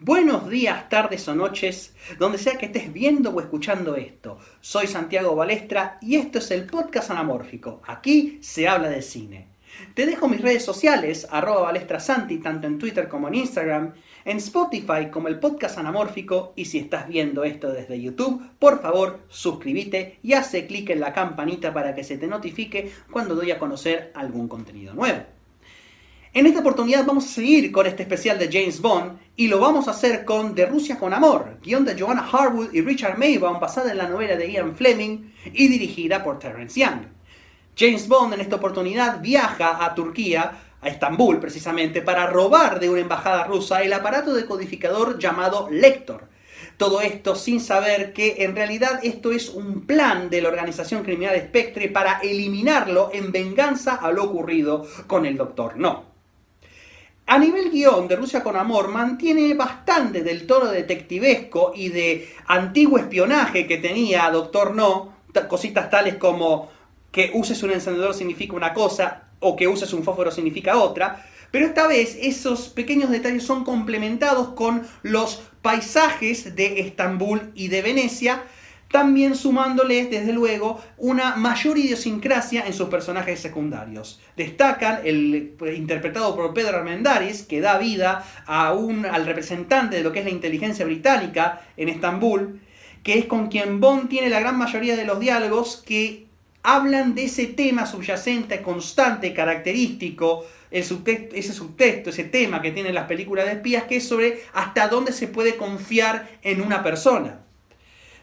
Buenos días, tardes o noches, donde sea que estés viendo o escuchando esto. Soy Santiago Balestra y esto es el podcast anamórfico. Aquí se habla de cine. Te dejo mis redes sociales, arroba balestrasanti, tanto en Twitter como en Instagram, en Spotify como el podcast anamórfico y si estás viendo esto desde YouTube, por favor suscríbete y hace clic en la campanita para que se te notifique cuando doy a conocer algún contenido nuevo. En esta oportunidad vamos a seguir con este especial de James Bond y lo vamos a hacer con De Rusia con Amor, guion de Joanna Harwood y Richard Maybaum basada en la novela de Ian Fleming y dirigida por Terence Young. James Bond en esta oportunidad viaja a Turquía, a Estambul precisamente, para robar de una embajada rusa el aparato decodificador llamado Lector. Todo esto sin saber que en realidad esto es un plan de la organización criminal Spectre para eliminarlo en venganza a lo ocurrido con el Doctor No. A nivel guion de Rusia con Amor mantiene bastante del tono detectivesco y de antiguo espionaje que tenía Doctor No, cositas tales como que uses un encendedor significa una cosa o que uses un fósforo significa otra, pero esta vez esos pequeños detalles son complementados con los paisajes de Estambul y de Venecia, también sumándoles, desde luego, una mayor idiosincrasia en sus personajes secundarios. Destacan el interpretado por Pedro Armendáriz, que da vida a un, al representante de lo que es la inteligencia británica en Estambul, que es con quien Bond tiene la gran mayoría de los diálogos que hablan de ese tema subyacente, constante, característico, el ese subtexto, ese tema que tienen las películas de espías, que es sobre hasta dónde se puede confiar en una persona.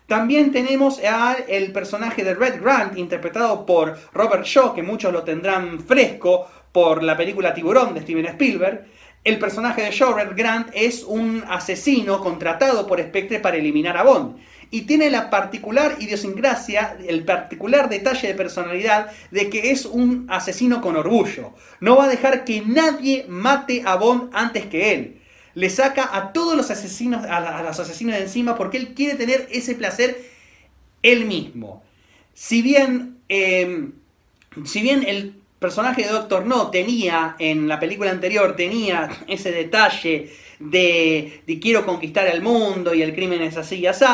También tenemos al personaje de Red Grant, interpretado por Robert Shaw, que muchos lo tendrán fresco por la película Tiburón de Steven Spielberg. El personaje de Shaw, Red Grant, es un asesino contratado por Spectre para eliminar a Bond. Y tiene la particular idiosincrasia, el particular detalle de personalidad de que es un asesino con orgullo. No va a dejar que nadie mate a Bond antes que él le saca a todos los asesinos, a, los asesinos de encima, porque él quiere tener ese placer él mismo. Si bien, em, si bien el personaje de Doctor No tenía, en la película anterior, tenía ese detalle de, de quiero conquistar el mundo y el crimen es así y así,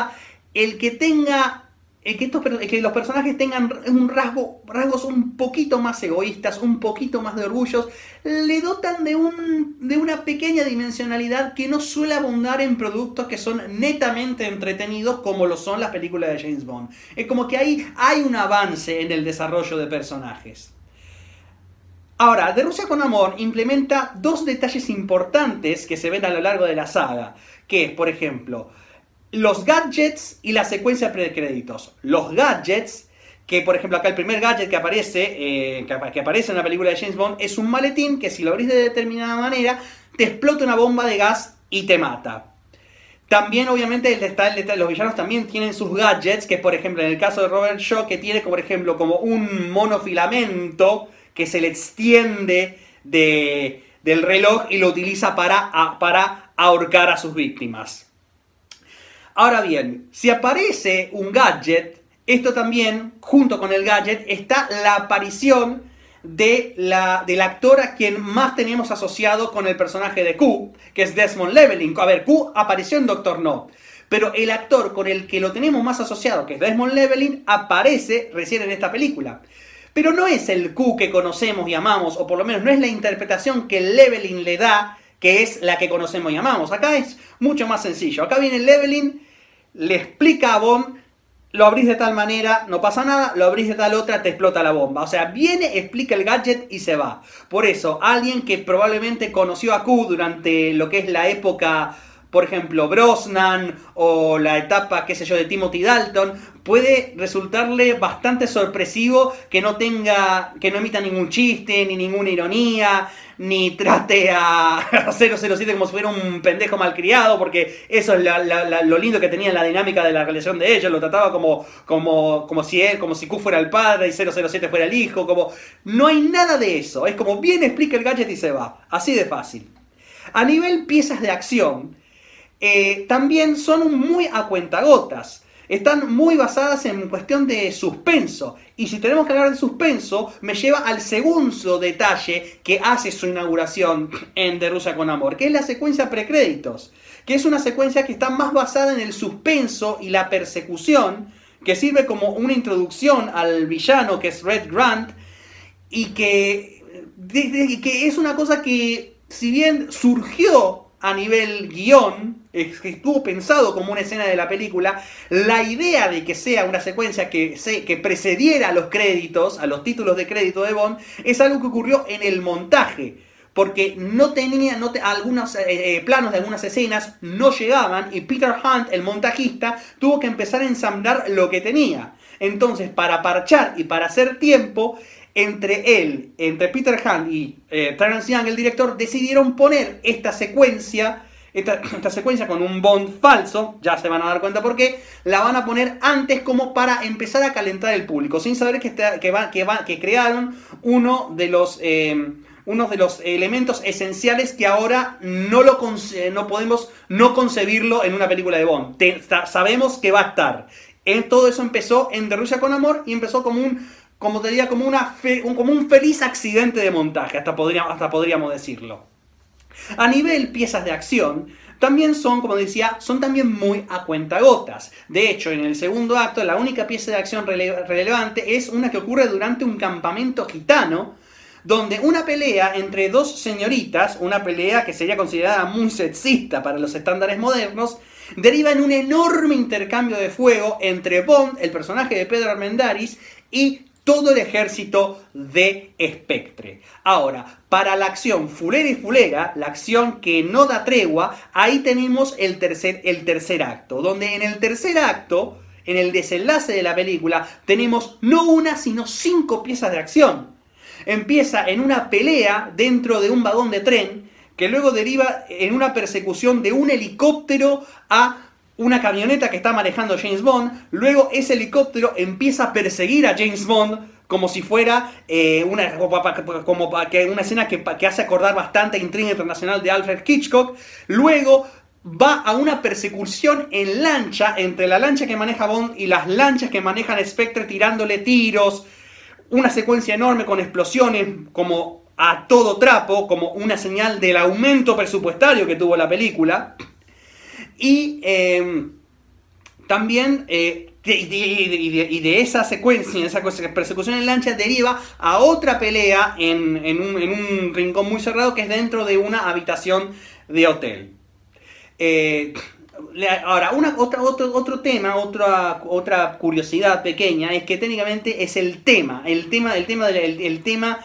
el que tenga que, que los personajes tengan un rasgo, rasgos un poquito más egoístas, un poquito más de orgullos, le dotan de, un, de una pequeña dimensionalidad que no suele abundar en productos que son netamente entretenidos como lo son las películas de James Bond. Es como que ahí hay un avance en el desarrollo de personajes. Ahora, De Rusia con Amor implementa dos detalles importantes que se ven a lo largo de la saga, que es, por ejemplo, los gadgets y la secuencia de créditos. Los gadgets, que por ejemplo acá el primer gadget que aparece, eh, que, aparece en la película de James Bond, es un maletín que si lo abrís de determinada manera, te explota una bomba de gas y te mata. También, obviamente, los villanos también tienen sus gadgets, que por ejemplo, en el caso de Robert Shaw, que tiene, ejemplo, como un monofilamento que se le extiende de, del reloj y lo utiliza para, para ahorcar a sus víctimas. Ahora bien, si aparece un gadget, esto también, junto con el gadget, está la aparición de la, del actor a quien más tenemos asociado con el personaje de Q, que es Desmond Llewellyn. A ver, Q apareció en Doctor No. Pero el actor con el que lo tenemos más asociado, que es Desmond Llewellyn, aparece recién en esta película. Pero no es el Q que conocemos y amamos, o por lo menos no es la interpretación que Llewellyn le da, que es la que conocemos y amamos. Acá es mucho más sencillo. Acá viene Llewellyn le explica a Bond, lo abrís de tal manera, no pasa nada, lo abrís de tal otra, te explota la bomba. O sea, viene, explica el gadget y se va. Por eso, alguien que probablemente conoció a Q durante lo que es la época por ejemplo, Brosnan o la etapa, qué sé yo, de Timothy Dalton, puede resultarle bastante sorpresivo que no tenga, que no emita ningún chiste, ni ninguna ironía, ni trate a 007 como si fuera un pendejo malcriado, porque eso es lo lindo que tenía en la dinámica de la relación de ellos, lo trataba como, como, como si él, como si Q fuera el padre y 007 fuera el hijo, como, no hay nada de eso, es como bien explica el gadget y se va, así de fácil. A nivel piezas de acción, eh, también son muy a cuentagotas. están muy basadas en cuestión de suspenso. Y si tenemos que hablar de suspenso, me lleva al segundo detalle que hace su inauguración en De Rusia con Amor, que es la secuencia precréditos, que es una secuencia que está más basada en el suspenso y la persecución, que sirve como una introducción al villano que es Red Grant, y que, que es una cosa que, si bien surgió a nivel guion, estuvo pensado como una escena de la película, la idea de que sea una secuencia que, se, que precediera a los créditos, a los títulos de crédito de Bond, es algo que ocurrió en el montaje. Porque no tenía, no algunos eh, eh, planos de algunas escenas no llegaban y Peter Hunt, el montajista, tuvo que empezar a ensamblar lo que tenía. Entonces, para parchar y para hacer tiempo, entre él, entre Peter Hunt y eh, Terence Young, el director, decidieron poner esta secuencia, esta, secuencia con un Bond falso, ya se van a dar cuenta por qué, la van a poner antes como para empezar a calentar el público, sin saber que, que, que, crearon uno de los... Eh, uno de los elementos esenciales que ahora no, lo no podemos no concebirlo en una película de Bond. sabemos que va a estar. En, todo eso empezó en De Rusia con Amor y empezó como un como te diría, como, una un, como un feliz accidente de montaje, hasta podríamos, hasta podríamos decirlo. A nivel piezas de acción, también son, como decía, son también muy a cuentagotas. De hecho, en el segundo acto, la única pieza de acción relevante es una que ocurre durante un campamento gitano, donde una pelea entre dos señoritas, una pelea que sería considerada muy sexista para los estándares modernos, deriva en un enorme intercambio de fuego entre Bond, el personaje de Pedro Armendáriz, y todo el ejército de Spectre. Ahora, para la acción fulera y fulera, la acción que no da tregua, ahí tenemos el tercer, el tercer acto, donde en el tercer acto, en el desenlace de la película, tenemos no una, sino cinco piezas de acción. Empieza en una pelea dentro de un vagón de tren, que luego deriva en una persecución de un helicóptero a una camioneta que está manejando James Bond, luego ese helicóptero empieza a perseguir a James Bond como si fuera eh, una, como, una escena que, hace acordar bastante Intriga Internacional de Alfred Hitchcock, luego va a una persecución en lancha entre la lancha que maneja Bond y las lanchas que manejan Spectre tirándole tiros, una secuencia enorme con explosiones como a todo trapo, como una señal del aumento presupuestario que tuvo la película. Y em, también, eh, y, de, esa secuencia, esa persecución en lancha, deriva a otra pelea en, un, rincón muy cerrado que es dentro de una habitación de hotel. Eh, ahora, una, otro, otro tema, otra, otra curiosidad pequeña, es que técnicamente es el tema, el tema, el tema, el, tema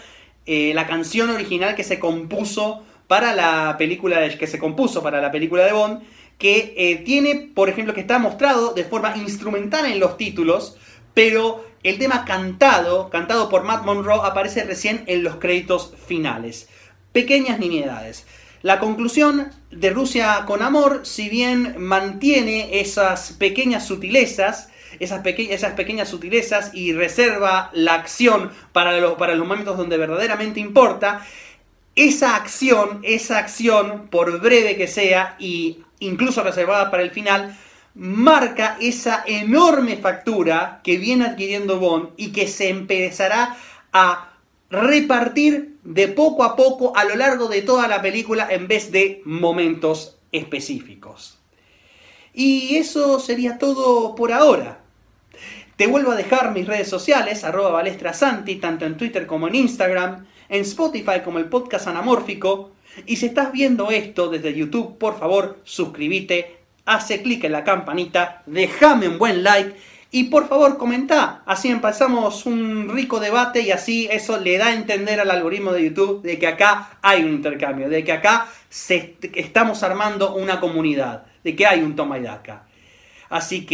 eh, la canción original que se compuso para la película, que se compuso para la película de Bond, que eh, tiene, por ejemplo, que está mostrado de forma instrumental en los títulos, pero el tema cantado, cantado por Matt Monroe, aparece recién en los créditos finales. Pequeñas nimiedades. La conclusión de Rusia con Amor, si bien mantiene esas pequeñas sutilezas, esas, pequeñas sutilezas y reserva la acción para, para los momentos donde verdaderamente importa, esa acción, esa acción, por breve que sea y incluso reservada para el final, marca esa enorme factura que viene adquiriendo Bond y que se empezará a repartir de poco a poco a lo largo de toda la película en vez de momentos específicos. Y eso sería todo por ahora. Te vuelvo a dejar mis redes sociales, arroba balestrasanti, tanto en Twitter como en Instagram, en Spotify como el podcast anamórfico, y si estás viendo esto desde YouTube, por favor, suscríbete, hace clic en la campanita, déjame un buen like y por favor comenta. Así empezamos un rico debate y así eso le da a entender al algoritmo de YouTube de que acá hay un intercambio, de que acá se, estamos armando una comunidad, de que hay un toma y daca. Así que